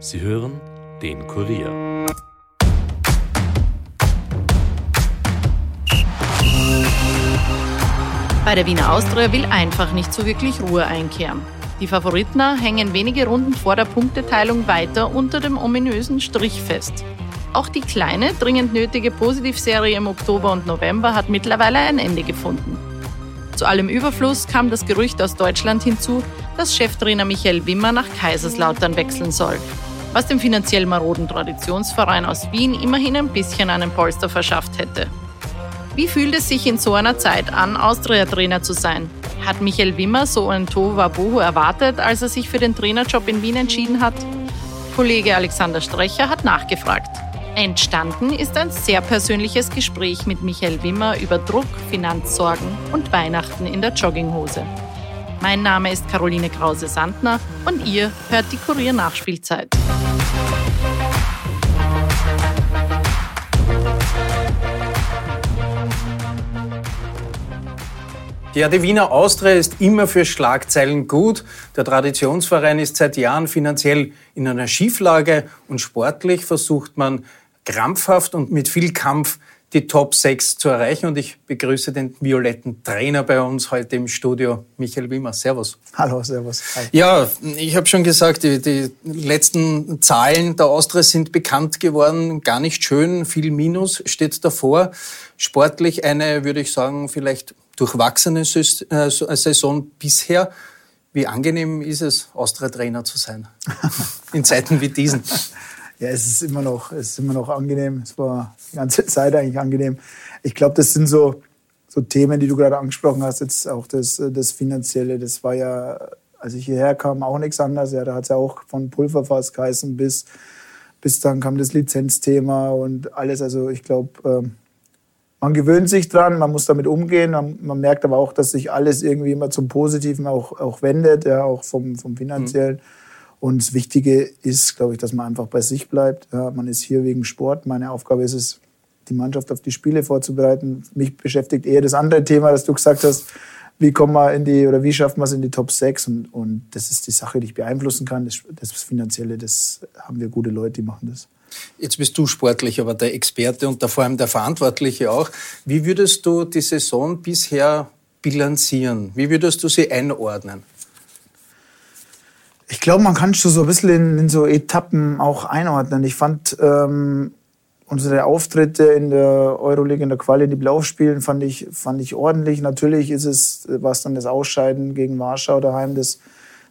Sie hören den Kurier. Bei der Wiener Austria will einfach nicht so wirklich Ruhe einkehren. Die Favoritner hängen wenige Runden vor der Punkteteilung weiter unter dem ominösen Strich fest. Auch die kleine, dringend nötige Positivserie im Oktober und November hat mittlerweile ein Ende gefunden. Zu allem Überfluss kam das Gerücht aus Deutschland hinzu, dass Cheftrainer Michael Wimmer nach Kaiserslautern wechseln soll, was dem finanziell maroden Traditionsverein aus Wien immerhin ein bisschen einen Polster verschafft hätte. Wie fühlt es sich in so einer Zeit an, Austria-Trainer zu sein? Hat Michael Wimmer so ein Tohuwabohu erwartet, als er sich für den Trainerjob in Wien entschieden hat? Kollege Alexander Strecher hat nachgefragt. Entstanden ist ein sehr persönliches Gespräch mit Michael Wimmer über Druck, Finanzsorgen und Weihnachten in der Jogginghose. Mein Name ist Caroline Krause-Sandner und ihr hört die Kurier Ja, die Wiener Austria ist immer für Schlagzeilen gut. Der Traditionsverein ist seit Jahren finanziell in einer Schieflage und sportlich versucht man krampfhaft und mit viel Kampf die Top 6 zu erreichen. Und ich begrüße den violetten Trainer bei uns heute im Studio, Michael Wimmer. Servus. Hallo, servus. Hi. Ja, ich habe schon gesagt, die, die, letzten Zahlen der Austria sind bekannt geworden. Gar nicht schön, viel Minus steht davor. Sportlich eine, würde ich sagen, vielleicht durchwachsene äh, Saison bisher. Wie angenehm ist es, Austria-Trainer zu sein? In Zeiten wie diesen. Ja, es ist immer noch, es ist immer noch angenehm. Es war die ganze Zeit eigentlich angenehm. Ich glaube, das sind so, so Themen, die du gerade angesprochen hast. Jetzt auch das, das Finanzielle. Das war ja, als ich hierher kam, auch nichts anderes. Ja, da hat es ja auch von Pulverfass geheißen bis, bis dann kam das Lizenzthema und alles. Also ich glaube, ähm, man gewöhnt sich dran, man muss damit umgehen. Man, man, merkt aber auch, dass sich alles irgendwie immer zum Positiven auch, auch wendet, ja, auch vom, vom finanziellen. Mhm. Und das Wichtige ist, glaube ich, dass man einfach bei sich bleibt. Ja, man ist hier wegen Sport. Meine Aufgabe ist es, die Mannschaft auf die Spiele vorzubereiten. Mich beschäftigt eher das andere Thema, das du gesagt hast. Wie kommen wir in die, oder wie schaffen wir es in die Top 6? Und, und das ist die Sache, die ich beeinflussen kann. Das, das Finanzielle, das haben wir gute Leute, die machen das. Jetzt bist du sportlich, aber der Experte und vor allem der Verantwortliche auch. Wie würdest du die Saison bisher bilanzieren? Wie würdest du sie einordnen? Ich glaube, man kann schon so ein bisschen in, in, so Etappen auch einordnen. Ich fand ähm, unsere Auftritte in der Euroleague, in der Quali, die Laufspielen, fand ich, fand ich ordentlich. Natürlich ist es, was dann das Ausscheiden gegen Warschau daheim, das,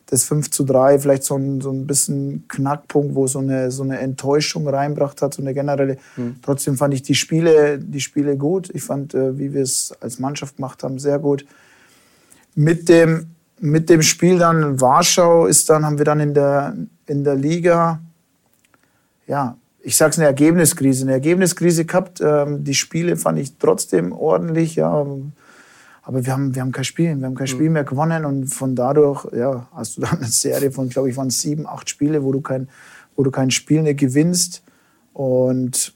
das 5 zu 3, vielleicht so ein, so ein bisschen Knackpunkt, wo so eine, so eine Enttäuschung reinbracht hat, so eine generelle. Mhm. Trotzdem fand ich die Spiele, die Spiele gut. Ich fand, äh, wie wir es als Mannschaft gemacht haben, sehr gut. Mit dem mit dem Spiel dann in Warschau ist dann, haben wir dann in der, in der Liga, ja, ich sag's eine Ergebniskrise, eine Ergebniskrise gehabt. Ähm, die Spiele fand ich trotzdem ordentlich, ja. Aber wir haben, wir haben kein Spiel, wir haben kein Spiel mhm. mehr gewonnen und von dadurch, ja, hast du dann eine Serie von, glaube ich, waren sieben, acht Spiele, wo du kein, wo du kein Spiel mehr gewinnst. Und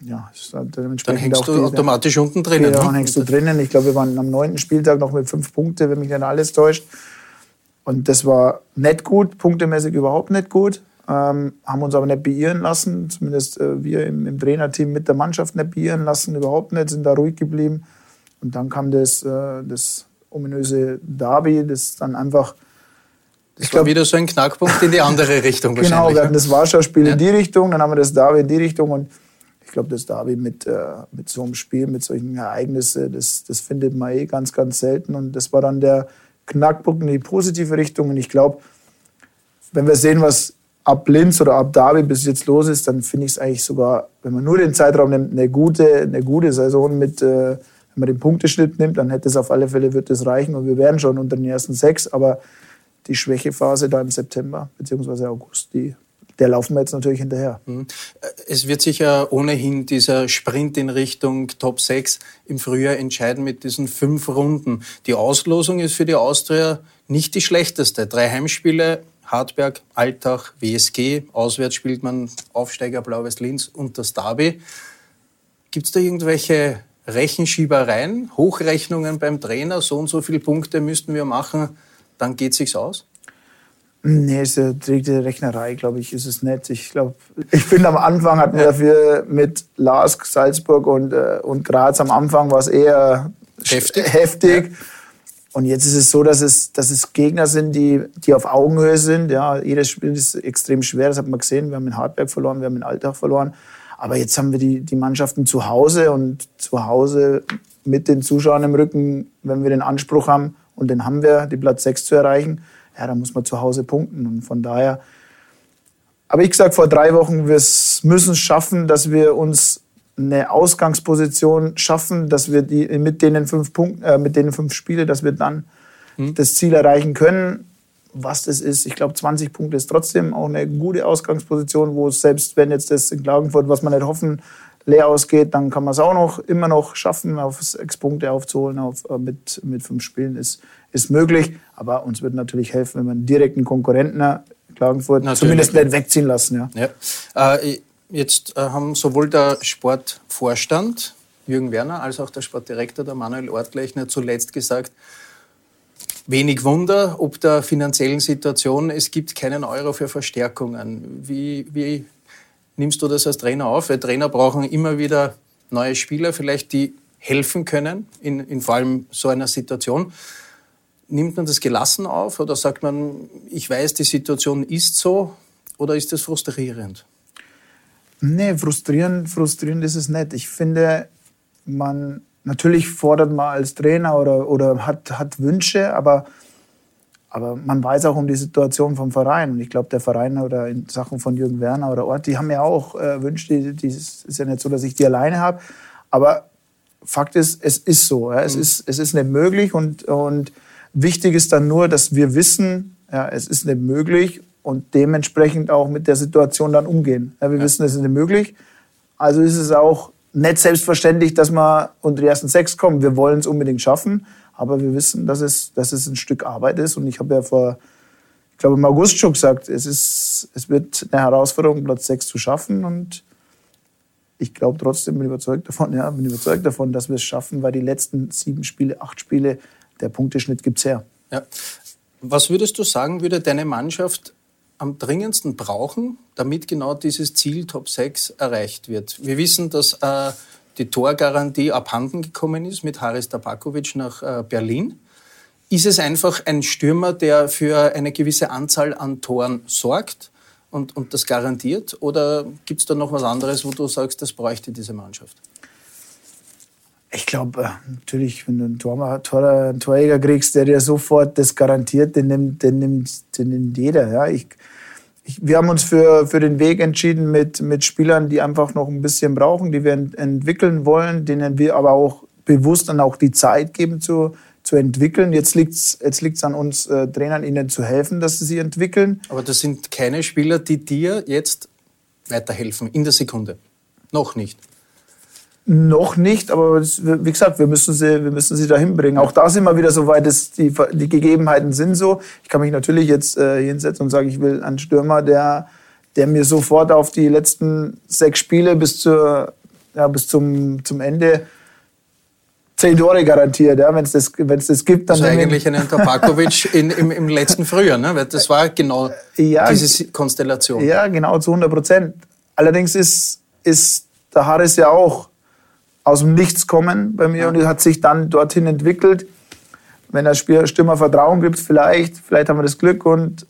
ja, dementsprechend dann hängst du automatisch unten drinnen. Ja, ne? dann hängst du drinnen. Ich glaube, wir waren am neunten Spieltag noch mit fünf Punkten, wenn mich nicht alles täuscht. Und das war nicht gut, punktemäßig überhaupt nicht gut. Ähm, haben uns aber nicht beirren lassen, zumindest äh, wir im, im, Trainerteam mit der Mannschaft nicht beirren lassen, überhaupt nicht, sind da ruhig geblieben. Und dann kam das, äh, das ominöse Derby, das dann einfach. Das war wieder so ein Knackpunkt in die andere Richtung. Genau, wir hatten das Warschau-Spiel ja. in die Richtung, dann haben wir das Derby in die Richtung und glaube, das Derby mit, äh, mit so einem Spiel, mit solchen Ereignissen, das, das findet man eh ganz, ganz selten. Und das war dann der Knackpunkt in die positive Richtung. Und ich glaube, wenn wir sehen, was ab Linz oder ab Derby bis jetzt los ist, dann finde ich es eigentlich sogar, wenn man nur den Zeitraum nimmt, eine gute, eine gute Saison mit, äh, wenn man den Punkteschnitt nimmt, dann hätte es auf alle Fälle, wird es reichen und wir wären schon unter den ersten sechs. Aber die Schwächephase da im September bzw. August, die der laufen wir jetzt natürlich hinterher. Mhm. Es wird sich ja ohnehin dieser Sprint in Richtung Top 6 im Frühjahr entscheiden mit diesen fünf Runden. Die Auslosung ist für die Austria nicht die schlechteste. Drei Heimspiele, Hartberg, Altach, WSG. Auswärts spielt man Aufsteiger Blaues Linz und das Derby. Gibt es da irgendwelche Rechenschiebereien, Hochrechnungen beim Trainer? So und so viele Punkte müssten wir machen, dann geht sich's aus? Nee, ist eine direkte Rechnerei, glaube ich, ist es nicht. Ich glaube, ich finde am Anfang hatten wir dafür mit Lask, Salzburg und, äh, und Graz am Anfang war es eher heftig. heftig. Ja. Und jetzt ist es so, dass es, dass es Gegner sind, die, die auf Augenhöhe sind. Ja, jedes Spiel ist extrem schwer, das hat man gesehen. Wir haben in Hartberg verloren, wir haben in Alltag verloren. Aber jetzt haben wir die, die Mannschaften zu Hause und zu Hause mit den Zuschauern im Rücken, wenn wir den Anspruch haben, und den haben wir, die Platz 6 zu erreichen, ja, da muss man zu Hause punkten. Und von daher, aber ich gesagt vor drei Wochen, wir müssen es schaffen, dass wir uns eine Ausgangsposition schaffen, dass wir die mit denen fünf Punkten, äh, mit denen fünf Spiele, dass wir dann mhm. das Ziel erreichen können. Was das ist, ich glaube, 20 Punkte ist trotzdem auch eine gute Ausgangsposition, wo selbst wenn jetzt das in Klagenfurt, was man nicht hoffen, leer ausgeht, dann kann man es auch noch immer noch schaffen, auf sechs Punkte aufzuholen auf, äh, mit, mit fünf Spielen ist, ist möglich. Aber uns wird natürlich helfen, wenn man einen direkten Konkurrenten äh, Klagenfurt natürlich. zumindest nicht wegziehen lassen. Ja. ja. Äh, jetzt äh, haben sowohl der Sportvorstand Jürgen Werner als auch der Sportdirektor, der Manuel Ortlechner, zuletzt gesagt, Wenig Wunder, ob der finanziellen Situation, es gibt keinen Euro für Verstärkungen. Wie, wie nimmst du das als Trainer auf? Weil Trainer brauchen immer wieder neue Spieler, vielleicht die helfen können, in, in vor allem so einer Situation. Nimmt man das gelassen auf oder sagt man, ich weiß, die Situation ist so oder ist das frustrierend? Nee, frustrierend, frustrierend ist es nicht. Ich finde, man, natürlich fordert man als Trainer oder, oder hat, hat Wünsche, aber aber man weiß auch um die Situation vom Verein. Und ich glaube, der Verein oder in Sachen von Jürgen Werner oder Ort, die haben ja auch äh, Wünsche. Die, die ist ja nicht so, dass ich die alleine habe. Aber Fakt ist, es ist so. Ja. Es, mhm. ist, es ist nicht möglich. Und, und wichtig ist dann nur, dass wir wissen, ja, es ist nicht möglich und dementsprechend auch mit der Situation dann umgehen. Ja, wir ja. wissen, es ist nicht möglich. Also ist es auch nicht selbstverständlich, dass wir unter die ersten sechs kommen. Wir wollen es unbedingt schaffen. Aber wir wissen, dass es, dass es ein Stück Arbeit ist. Und ich habe ja vor, ich glaube im August schon gesagt, es, ist, es wird eine Herausforderung, Platz 6 zu schaffen. Und ich glaube trotzdem, bin überzeugt davon, ja, bin überzeugt davon, dass wir es schaffen, weil die letzten sieben Spiele, acht Spiele, der Punkteschnitt gibt es her. Ja. Was würdest du sagen, würde deine Mannschaft am dringendsten brauchen, damit genau dieses Ziel Top 6 erreicht wird? Wir wissen, dass äh, die Torgarantie abhanden gekommen ist mit Haris Tabakovic nach äh, Berlin. Ist es einfach ein Stürmer, der für eine gewisse Anzahl an Toren sorgt und, und das garantiert? Oder gibt es da noch was anderes, wo du sagst, das bräuchte diese Mannschaft? Ich glaube, äh, natürlich, wenn du einen, Tor, Tor, einen Torjäger kriegst, der dir sofort das garantiert, den nimmt, den nimmt, den nimmt jeder. Ja? Ich, ich, wir haben uns für, für den Weg entschieden mit, mit Spielern, die einfach noch ein bisschen brauchen, die wir ent entwickeln wollen, denen wir aber auch bewusst dann auch die Zeit geben zu, zu entwickeln. Jetzt liegt es jetzt liegt's an uns äh, Trainern, ihnen zu helfen, dass sie sie entwickeln. Aber das sind keine Spieler, die dir jetzt weiterhelfen in der Sekunde. Noch nicht. Noch nicht, aber wie gesagt, wir müssen sie, wir müssen sie dahin bringen. Auch da sind wir wieder so weit, dass die, die Gegebenheiten sind so. Ich kann mich natürlich jetzt äh, hinsetzen und sagen, ich will einen Stürmer, der, der mir sofort auf die letzten sechs Spiele bis, zur, ja, bis zum, zum Ende zehn Tore garantiert. Ja, Wenn es das, wenn's das gibt, dann. Also eigentlich einen Tabakovic in, im, im letzten Frühjahr, ne? Weil das war genau ja, diese Konstellation. Ja, genau, zu 100 Prozent. Allerdings ist, ist der Harris ja auch aus dem Nichts kommen bei mir und hat sich dann dorthin entwickelt. Wenn der Stürmer Vertrauen gibt, vielleicht, vielleicht haben wir das Glück und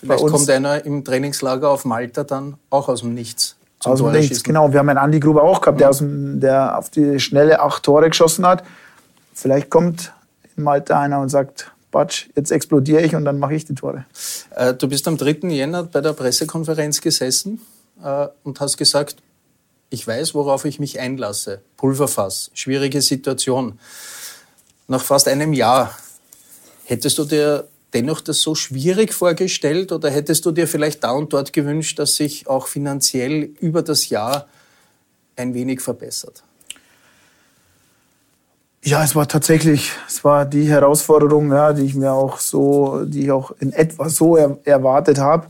Vielleicht kommt einer im Trainingslager auf Malta dann auch aus dem Nichts. Aus dem Nichts, genau. Wir haben einen Andi Gruber auch gehabt, der, aus dem, der auf die schnelle acht Tore geschossen hat. Vielleicht kommt in Malta einer und sagt, Batsch, jetzt explodiere ich und dann mache ich die Tore. Äh, du bist am 3. Jänner bei der Pressekonferenz gesessen äh, und hast gesagt, ich weiß, worauf ich mich einlasse. Pulverfass, schwierige Situation. Nach fast einem Jahr, hättest du dir dennoch das so schwierig vorgestellt oder hättest du dir vielleicht da und dort gewünscht, dass sich auch finanziell über das Jahr ein wenig verbessert? Ja, es war tatsächlich, es war die Herausforderung, ja, die ich mir auch so, die ich auch in etwa so er, erwartet habe.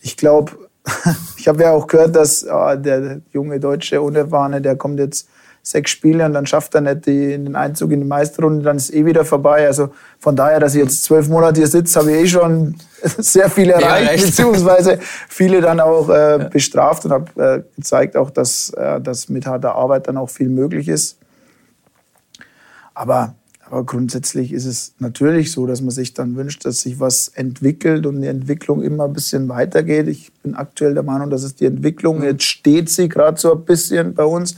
Ich glaube, ich habe ja auch gehört, dass oh, der junge deutsche Unerfahrene, der kommt jetzt, sechs Spiele und dann schafft er nicht die, den Einzug in die Meisterrunde, dann ist eh wieder vorbei. Also von daher, dass ich jetzt zwölf Monate hier sitze, habe ich eh schon sehr viel erreicht, ja, beziehungsweise viele dann auch äh, ja. bestraft und habe äh, gezeigt auch, dass, äh, dass mit harter Arbeit dann auch viel möglich ist. Aber aber grundsätzlich ist es natürlich so, dass man sich dann wünscht, dass sich was entwickelt und die Entwicklung immer ein bisschen weitergeht. Ich bin aktuell der Meinung, dass es die Entwicklung, mhm. jetzt steht sie gerade so ein bisschen bei uns.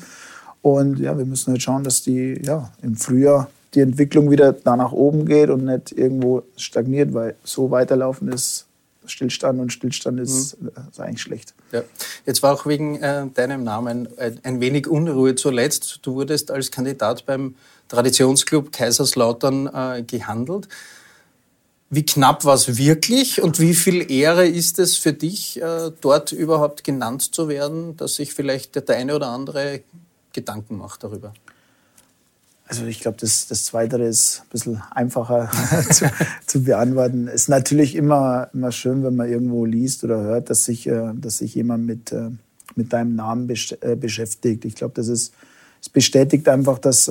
Und ja, wir müssen halt schauen, dass die ja, im Frühjahr die Entwicklung wieder da nach oben geht und nicht irgendwo stagniert, weil so weiterlaufen ist Stillstand und Stillstand ist, mhm. ist eigentlich schlecht. Ja. Jetzt war auch wegen äh, deinem Namen ein, ein wenig Unruhe zuletzt. Du wurdest als Kandidat beim Traditionsclub Kaiserslautern äh, gehandelt. Wie knapp war es wirklich und wie viel Ehre ist es für dich, äh, dort überhaupt genannt zu werden, dass sich vielleicht der eine oder andere Gedanken macht darüber? Also ich glaube, das, das Zweite ist ein bisschen einfacher zu, zu, beantworten. Ist natürlich immer, immer schön, wenn man irgendwo liest oder hört, dass sich, äh, dass sich jemand mit, äh, mit deinem Namen äh, beschäftigt. Ich glaube, das ist, es bestätigt einfach, dass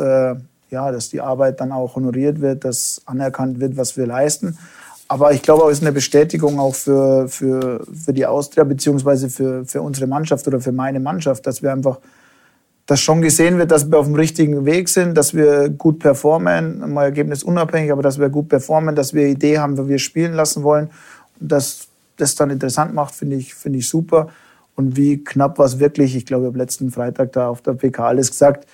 ja, dass die Arbeit dann auch honoriert wird, dass anerkannt wird, was wir leisten. Aber ich glaube, es ist eine Bestätigung auch für, für, für die Austria beziehungsweise für, für unsere Mannschaft oder für meine Mannschaft, dass wir einfach, dass schon gesehen wird, dass wir auf dem richtigen Weg sind, dass wir gut performen, mal ergebnisunabhängig, aber dass wir gut performen, dass wir Idee haben, wie wir spielen lassen wollen. Und dass das dann interessant macht, finde ich, finde ich super. Und wie knapp war es wirklich, ich glaube, ich habe letzten Freitag da auf der PK alles gesagt,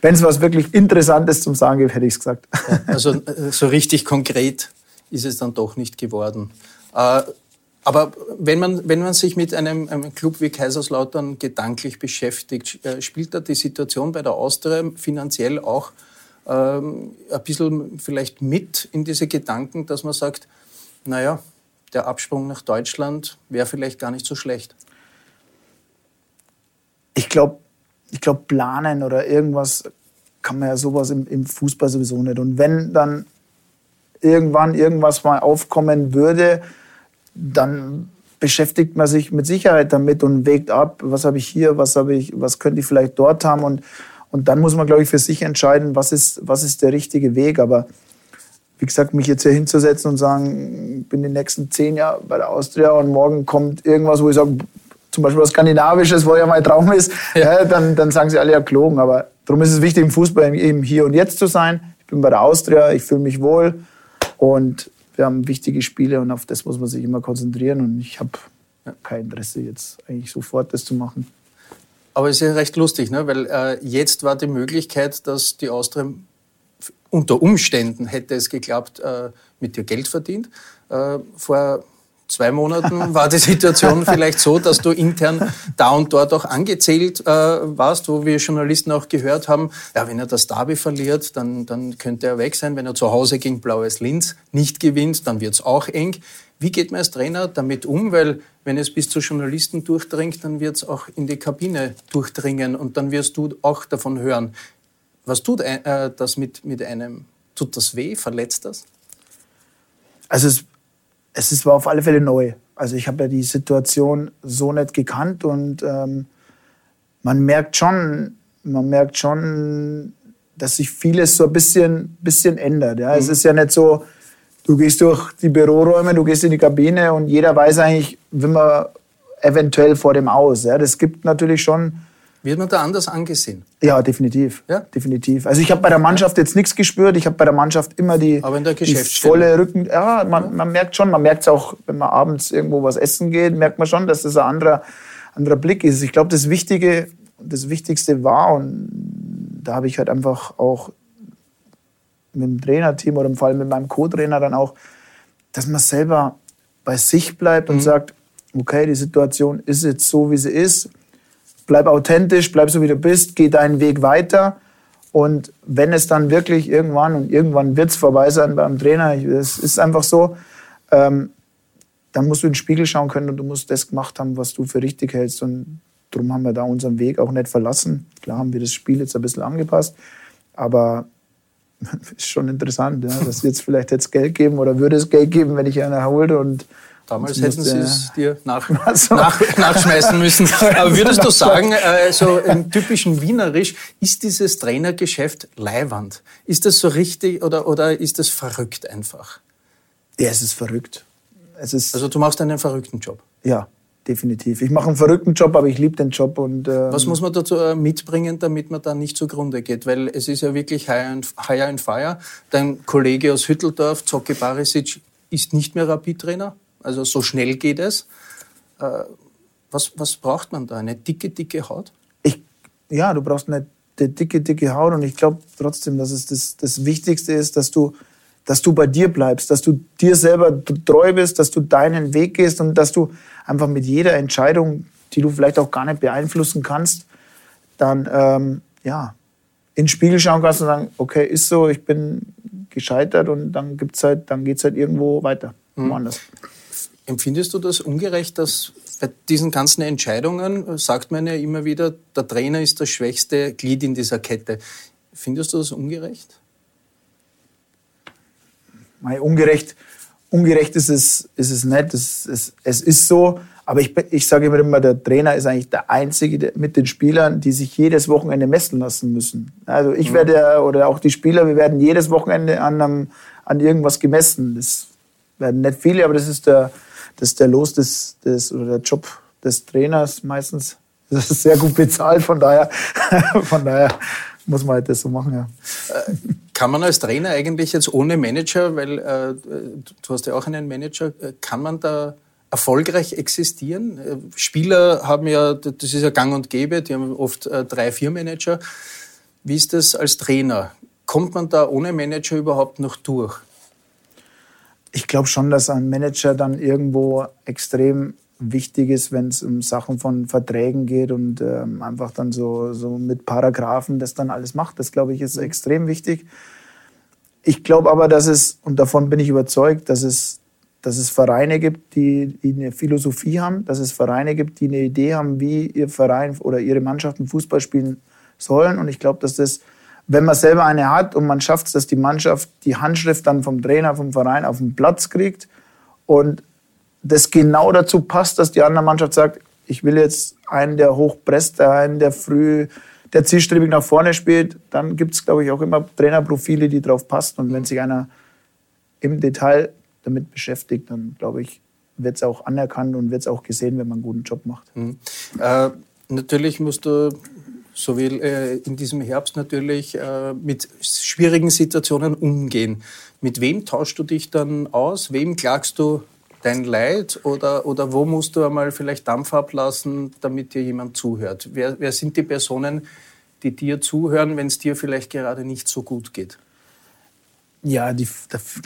wenn es was wirklich Interessantes zum Sagen gibt, hätte ich es gesagt. Ja, also äh, so richtig konkret ist es dann doch nicht geworden. Äh, aber wenn man, wenn man sich mit einem, einem Club wie Kaiserslautern gedanklich beschäftigt, äh, spielt da die Situation bei der Austria finanziell auch ähm, ein bisschen vielleicht mit in diese Gedanken, dass man sagt, naja, der Absprung nach Deutschland wäre vielleicht gar nicht so schlecht? Ich glaube, ich glaube, planen oder irgendwas kann man ja sowas im, im Fußball sowieso nicht. Und wenn dann irgendwann irgendwas mal aufkommen würde, dann beschäftigt man sich mit Sicherheit damit und wägt ab, was habe ich hier, was habe ich, was könnte ich vielleicht dort haben und und dann muss man, glaube ich, für sich entscheiden, was ist, was ist der richtige Weg. Aber wie gesagt, mich jetzt hier hinzusetzen und sagen, ich bin die nächsten zehn Jahre bei der Austria und morgen kommt irgendwas, wo ich sage, zum Beispiel was Skandinavisches, wo ja mein Traum ist, ja. dann, dann sagen sie alle ja klogen. Aber darum ist es wichtig, im Fußball eben hier und jetzt zu sein. Ich bin bei der Austria, ich fühle mich wohl und wir haben wichtige Spiele und auf das muss man sich immer konzentrieren. Und ich habe kein Interesse, jetzt eigentlich sofort das zu machen. Aber es ist ja recht lustig, ne? weil äh, jetzt war die Möglichkeit, dass die Austria unter Umständen hätte es geklappt, äh, mit dir Geld verdient. Äh, vor zwei Monaten war die Situation vielleicht so, dass du intern da und dort auch angezählt äh, warst, wo wir Journalisten auch gehört haben, ja, wenn er das Derby verliert, dann, dann könnte er weg sein. Wenn er zu Hause gegen Blaues Linz nicht gewinnt, dann wird es auch eng. Wie geht man als Trainer damit um? Weil wenn es bis zu Journalisten durchdringt, dann wird es auch in die Kabine durchdringen und dann wirst du auch davon hören. Was tut äh, das mit, mit einem? Tut das weh? Verletzt das? Also es es ist, war auf alle Fälle neu. Also ich habe ja die Situation so nicht gekannt und ähm, man merkt schon, man merkt schon, dass sich vieles so ein bisschen, bisschen ändert. Ja? Mhm. Es ist ja nicht so, du gehst durch die Büroräume, du gehst in die Kabine und jeder weiß eigentlich, wie man eventuell vor dem aus. Ja? Das gibt natürlich schon wird man da anders angesehen? Ja, definitiv. Ja? definitiv. Also ich habe bei der Mannschaft jetzt nichts gespürt. Ich habe bei der Mannschaft immer die, die volle Rücken. Ja, man, man merkt schon, man merkt es auch, wenn man abends irgendwo was essen geht, merkt man schon, dass das ein anderer, anderer Blick ist. Ich glaube, das Wichtige, das Wichtigste war, und da habe ich halt einfach auch mit dem Trainerteam oder im Fall mit meinem Co-Trainer dann auch, dass man selber bei sich bleibt und mhm. sagt, okay, die Situation ist jetzt so, wie sie ist bleib authentisch, bleib so wie du bist, geh deinen Weg weiter. Und wenn es dann wirklich irgendwann, und irgendwann wird es vorbei sein beim Trainer, es ist einfach so, ähm, dann musst du in den Spiegel schauen können und du musst das gemacht haben, was du für richtig hältst. Und darum haben wir da unseren Weg auch nicht verlassen. Klar haben wir das Spiel jetzt ein bisschen angepasst, aber ist schon interessant, ja, dass jetzt vielleicht jetzt Geld geben oder würde es Geld geben, wenn ich einer holte und Damals hätten sie es dir nach, also. nach, nachschmeißen müssen. Aber würdest du sagen, äh, so im typischen Wienerisch, ist dieses Trainergeschäft leiwand? Ist das so richtig oder, oder ist das verrückt einfach? Ja, es ist verrückt. Es ist also du machst einen verrückten Job? Ja, definitiv. Ich mache einen verrückten Job, aber ich liebe den Job. Und, ähm Was muss man dazu äh, mitbringen, damit man da nicht zugrunde geht? Weil es ist ja wirklich High and, high and Fire. Dein Kollege aus Hütteldorf, Zocke Barisic, ist nicht mehr Rapid-Trainer. Also so schnell geht es. Äh, was, was braucht man da? Eine dicke, dicke Haut? Ich, ja, du brauchst eine dicke, dicke Haut und ich glaube trotzdem, dass es das, das Wichtigste ist, dass du, dass du bei dir bleibst, dass du dir selber treu bist, dass du deinen Weg gehst und dass du einfach mit jeder Entscheidung, die du vielleicht auch gar nicht beeinflussen kannst, dann ähm, ja, in den Spiegel schauen kannst und sagen, okay, ist so, ich bin gescheitert und dann gibt's halt, dann geht's halt irgendwo weiter, mhm. Empfindest du das ungerecht, dass bei diesen ganzen Entscheidungen sagt man ja immer wieder, der Trainer ist das schwächste Glied in dieser Kette. Findest du das ungerecht? Nein, ungerecht, ungerecht ist es, ist es nicht. Es, es, es ist so. Aber ich, ich sage immer, der Trainer ist eigentlich der Einzige mit den Spielern, die sich jedes Wochenende messen lassen müssen. Also ich mhm. werde, oder auch die Spieler, wir werden jedes Wochenende an, einem, an irgendwas gemessen. Das werden nicht viele, aber das ist der, das ist der Los des, des, oder der Job des Trainers meistens. Das ist sehr gut bezahlt, von daher, von daher muss man halt das so machen, ja. Äh, kann man als Trainer eigentlich jetzt ohne Manager, weil äh, du hast ja auch einen Manager, äh, kann man da erfolgreich existieren? Äh, Spieler haben ja, das ist ja gang und gäbe, die haben oft drei, vier Manager. Wie ist das als Trainer? Kommt man da ohne Manager überhaupt noch durch? Ich glaube schon, dass ein Manager dann irgendwo extrem wichtig ist, wenn es um Sachen von Verträgen geht und ähm, einfach dann so, so mit Paragraphen das dann alles macht. Das, glaube ich, ist extrem wichtig. Ich glaube aber, dass es, und davon bin ich überzeugt, dass es, dass es Vereine gibt, die, die eine Philosophie haben, dass es Vereine gibt, die eine Idee haben, wie ihr Verein oder ihre Mannschaften Fußball spielen sollen. Und ich glaube, dass das wenn man selber eine hat und man schafft es, dass die Mannschaft die Handschrift dann vom Trainer, vom Verein auf den Platz kriegt und das genau dazu passt, dass die andere Mannschaft sagt, ich will jetzt einen, der hochpresst, einen, der früh, der zielstrebig nach vorne spielt, dann gibt es, glaube ich, auch immer Trainerprofile, die drauf passen. Und wenn sich einer im Detail damit beschäftigt, dann glaube ich, wird es auch anerkannt und wird es auch gesehen, wenn man einen guten Job macht. Mhm. Äh, natürlich musst du so wie äh, in diesem Herbst natürlich äh, mit schwierigen Situationen umgehen. Mit wem tauschst du dich dann aus? Wem klagst du dein Leid oder, oder wo musst du einmal vielleicht Dampf ablassen, damit dir jemand zuhört? Wer, wer sind die Personen, die dir zuhören, wenn es dir vielleicht gerade nicht so gut geht? Ja, die,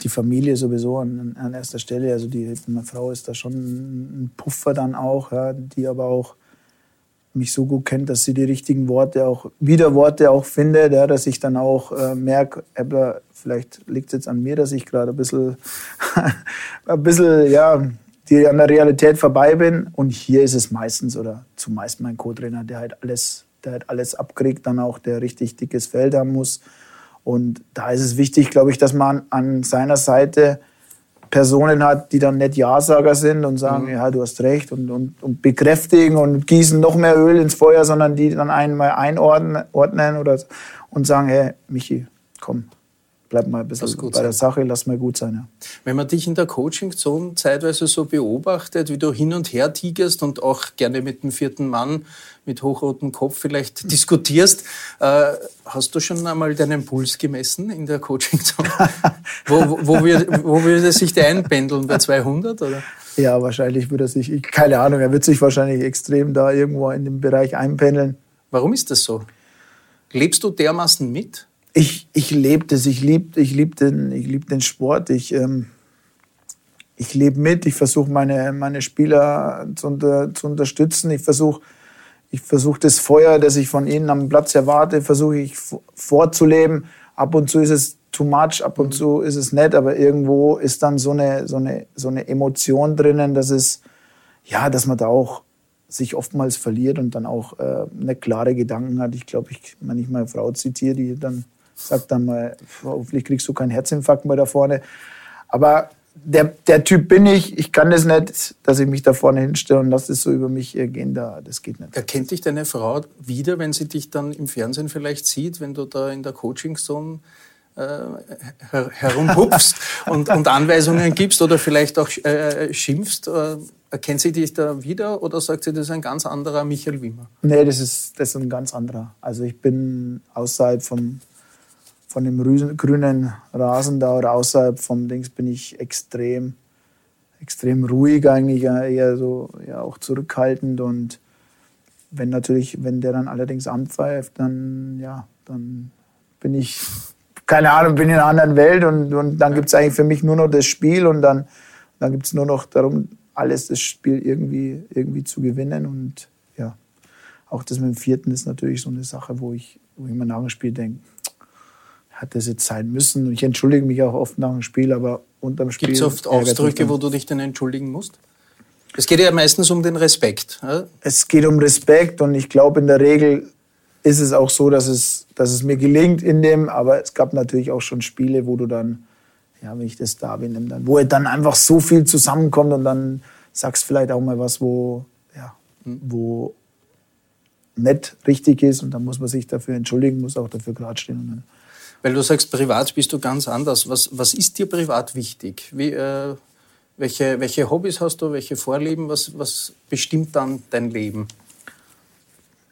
die Familie sowieso an, an erster Stelle. Also die, meine Frau ist da schon ein Puffer dann auch, ja, die aber auch mich so gut kennt, dass sie die richtigen Worte auch, Widerworte auch findet, ja, dass ich dann auch äh, merke, vielleicht liegt es jetzt an mir, dass ich gerade ein bisschen, ein bisschen, ja, die an der Realität vorbei bin. Und hier ist es meistens oder zumeist mein Co-Trainer, der halt alles, der halt alles abkriegt, dann auch der richtig dickes Feld haben muss. Und da ist es wichtig, glaube ich, dass man an seiner Seite Personen hat, die dann nicht Ja-Sager sind und sagen, mhm. ja, du hast recht und, und, und bekräftigen und gießen noch mehr Öl ins Feuer, sondern die dann einmal einordnen oder, und sagen, hey, Michi, komm, bleib mal ein bisschen bei sein. der Sache, lass mal gut sein. Ja. Wenn man dich in der Coaching-Zone zeitweise so beobachtet, wie du hin und her tigerst und auch gerne mit dem vierten Mann mit hochrotem Kopf vielleicht diskutierst, äh, hast du schon einmal deinen Puls gemessen in der Coaching-Zone? wo, wo, wo, wo würde sich der einpendeln? Bei 200 oder? Ja, wahrscheinlich würde er sich, ich, keine Ahnung, er wird sich wahrscheinlich extrem da irgendwo in dem Bereich einpendeln. Warum ist das so? Lebst du dermaßen mit? Ich, ich lebe das, ich liebe ich lieb den, ich lieb den Sport, ich, ähm, ich lebe mit, ich versuche meine, meine Spieler zu, unter, zu unterstützen, ich versuche ich versuch das Feuer, das ich von ihnen am Platz erwarte, versuche ich vorzuleben. Ab und zu ist es too much, ab und mhm. zu ist es nett, aber irgendwo ist dann so eine, so eine, so eine Emotion drinnen, dass es, ja, dass man da auch sich oftmals verliert und dann auch äh, eine klare Gedanken hat. Ich glaube, ich, wenn ich meine Frau zitiere, die dann sagt dann mal, hoffentlich kriegst du keinen Herzinfarkt mehr da vorne. Aber der, der Typ bin ich. Ich kann das nicht, dass ich mich da vorne hinstelle und lasse das so über mich gehen. Da, das geht nicht. Erkennt dich deine Frau wieder, wenn sie dich dann im Fernsehen vielleicht sieht, wenn du da in der Coaching-Zone äh, her herumhupfst und, und, Anweisungen gibst oder vielleicht auch äh, schimpfst? Äh, erkennt sie dich da wieder oder sagt sie, das ist ein ganz anderer Michael Wimmer? Nee, das ist, das ist ein ganz anderer. Also ich bin außerhalb vom von dem grünen Rasen da oder außerhalb vom Dings bin ich extrem, extrem ruhig eigentlich, eher so, ja, auch zurückhaltend und wenn natürlich, wenn der dann allerdings anpfeift, dann, ja, dann bin ich, keine Ahnung, bin in einer anderen Welt und, und dann gibt es eigentlich für mich nur noch das Spiel und dann, dann gibt es nur noch darum, alles das Spiel irgendwie, irgendwie zu gewinnen und ja, auch das mit dem vierten ist natürlich so eine Sache, wo ich, wo ich mir nach dem Spiel denke, hat das jetzt sein müssen. Und ich entschuldige mich auch oft nach dem Spiel, aber unterm Spiel. Gibt es oft Ausdrücke, wo du dich dann entschuldigen musst? Es geht ja meistens um den Respekt. Ja? Es geht um Respekt und ich glaube, in der Regel ist es auch so, dass es, dass es mir gelingt in dem, aber es gab natürlich auch schon Spiele, wo du dann, ja, wenn ich das da bin, dann, wo dann einfach so viel zusammenkommt und dann sagst vielleicht auch mal was, wo, ja, wo nicht richtig ist und dann muss man sich dafür entschuldigen, muss auch dafür gerade stehen. Und dann weil du sagst, privat bist du ganz anders. Was, was ist dir privat wichtig? Wie, äh, welche, welche Hobbys hast du, welche Vorlieben? Was, was bestimmt dann dein Leben?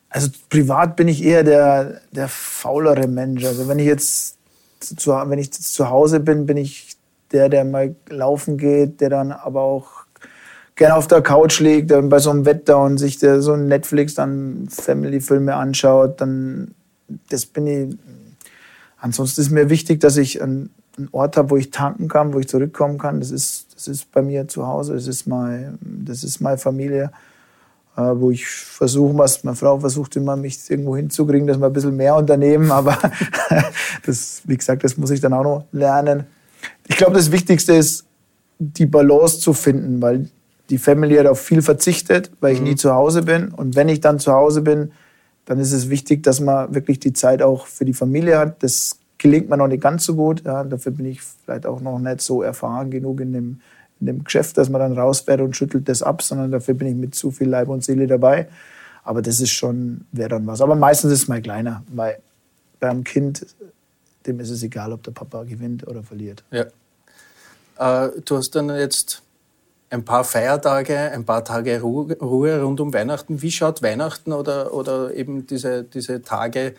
Also privat bin ich eher der, der faulere Mensch. Also wenn ich jetzt zu, wenn ich zu Hause bin, bin ich der, der mal laufen geht, der dann aber auch gerne auf der Couch liegt, bei so einem Wetter und sich der, so Netflix dann Family-Filme anschaut, dann das bin ich Ansonsten ist mir wichtig, dass ich einen, Ort habe, wo ich tanken kann, wo ich zurückkommen kann. Das ist, das ist bei mir zu Hause, das ist, mein, das ist meine Familie, äh, wo ich versuche, was meine Frau versucht immer, mich irgendwo hinzukriegen, dass wir ein bisschen mehr unternehmen. Aber das, wie gesagt, das muss ich dann auch noch lernen. Ich glaube, das Wichtigste ist, die Balance zu finden, weil die Family hat auf viel verzichtet, weil ich mhm. nie zu Hause bin. Und wenn ich dann zu Hause bin, dann ist es wichtig, dass man wirklich die Zeit auch für die Familie hat. Das gelingt mir noch nicht ganz so gut. Ja, dafür bin ich vielleicht auch noch nicht so erfahren genug in dem, in dem Geschäft, dass man dann rausfährt und schüttelt das ab, sondern dafür bin ich mit zu viel Leib und Seele dabei. Aber das ist schon, wäre dann was. Aber meistens ist es mal kleiner, weil beim Kind, dem ist es egal, ob der Papa gewinnt oder verliert. Ja. Äh, du hast dann jetzt ein paar Feiertage, ein paar Tage Ruhe rund um Weihnachten. Wie schaut Weihnachten oder, oder eben diese, diese Tage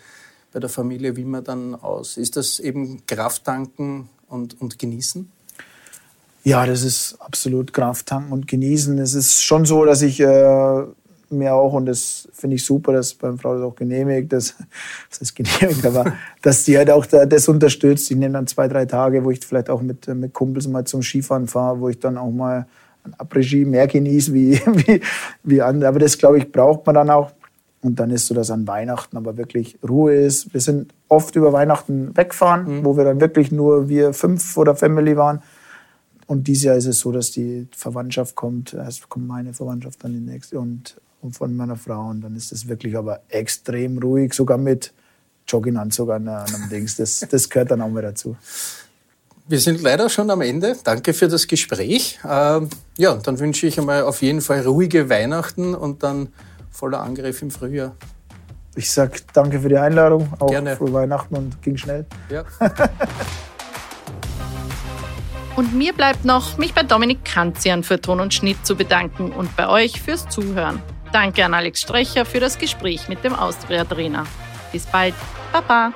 bei der Familie Wimmer dann aus? Ist das eben Kraft tanken und, und genießen? Ja, das ist absolut Kraft tanken und genießen. Es ist schon so, dass ich äh, mir auch, und das finde ich super, dass beim Frau das auch genehmigt, dass, das ist genehmigt, aber dass die halt auch da, das unterstützt. Ich nehme dann zwei, drei Tage, wo ich vielleicht auch mit, mit Kumpels mal zum Skifahren fahre, wo ich dann auch mal ein Après-Ski mehr genieße wie, wie, wie andere. Aber das, glaube ich, braucht man dann auch. Und dann ist so, dass an Weihnachten aber wirklich Ruhe ist. Wir sind oft über Weihnachten wegfahren, mhm. wo wir dann wirklich nur wir fünf oder Family waren. Und dieses Jahr ist es so, dass die Verwandtschaft kommt. Erst kommt meine Verwandtschaft, dann die nächste und, und von meiner Frau. Und dann ist es wirklich aber extrem ruhig, sogar mit Jogginganzug an einem Dings. Das, das gehört dann auch mal dazu. Wir sind leider schon am Ende. Danke für das Gespräch. Ähm, ja, dann wünsche ich einmal auf jeden Fall ruhige Weihnachten und dann voller Angriff im Frühjahr. Ich sage danke für die Einladung. Auch Gerne. frohe Weihnachten und ging schnell. Ja. und mir bleibt noch, mich bei Dominik Kanzian für Ton und Schnitt zu bedanken und bei euch fürs Zuhören. Danke an Alex Strecher für das Gespräch mit dem Austria-Trainer. Bis bald. Baba.